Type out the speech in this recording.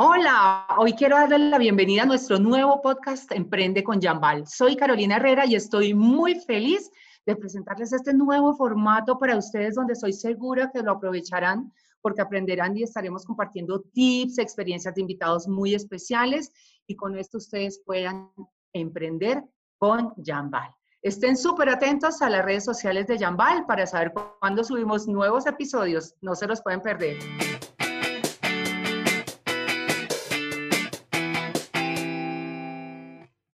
Hola, hoy quiero darle la bienvenida a nuestro nuevo podcast Emprende con Jambal. Soy Carolina Herrera y estoy muy feliz de presentarles este nuevo formato para ustedes donde estoy segura que lo aprovecharán porque aprenderán y estaremos compartiendo tips, experiencias de invitados muy especiales y con esto ustedes puedan emprender con Jambal. Estén súper atentos a las redes sociales de Jambal para saber cuándo subimos nuevos episodios. No se los pueden perder.